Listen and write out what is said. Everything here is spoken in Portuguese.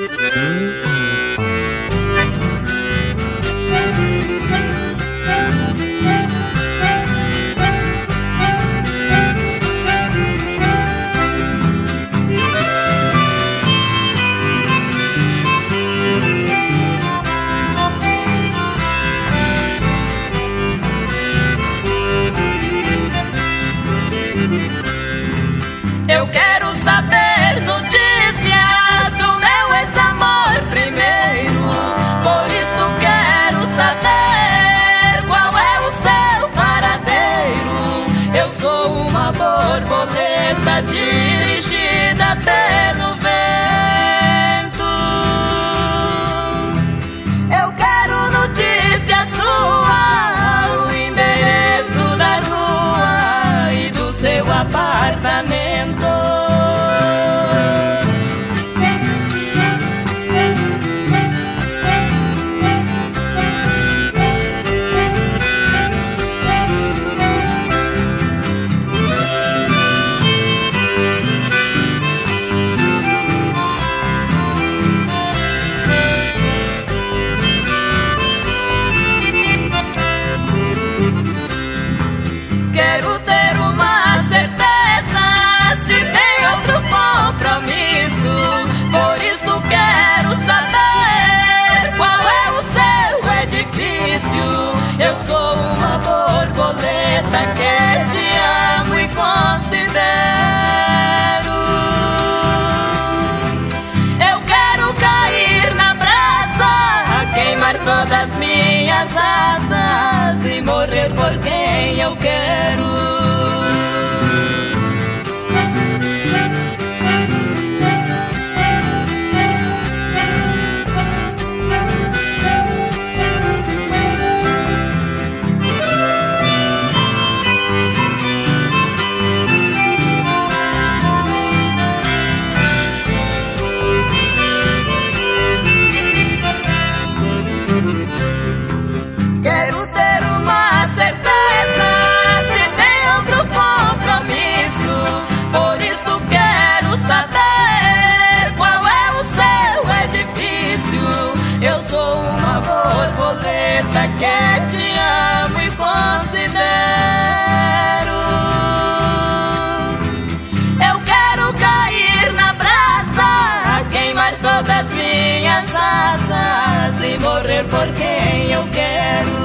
Eu quero saber. eu sou uma borboleta que te amo e considero. Eu quero cair na brasa, queimar todas minhas asas e morrer por quem eu quero. Quero ter uma certeza se tem outro compromisso. Por isso quero saber qual é o seu edifício. Eu sou uma borboleta que te amo e considero. Eu quero cair na brasa, queimar todas minhas asas sofrer por quem eu quero.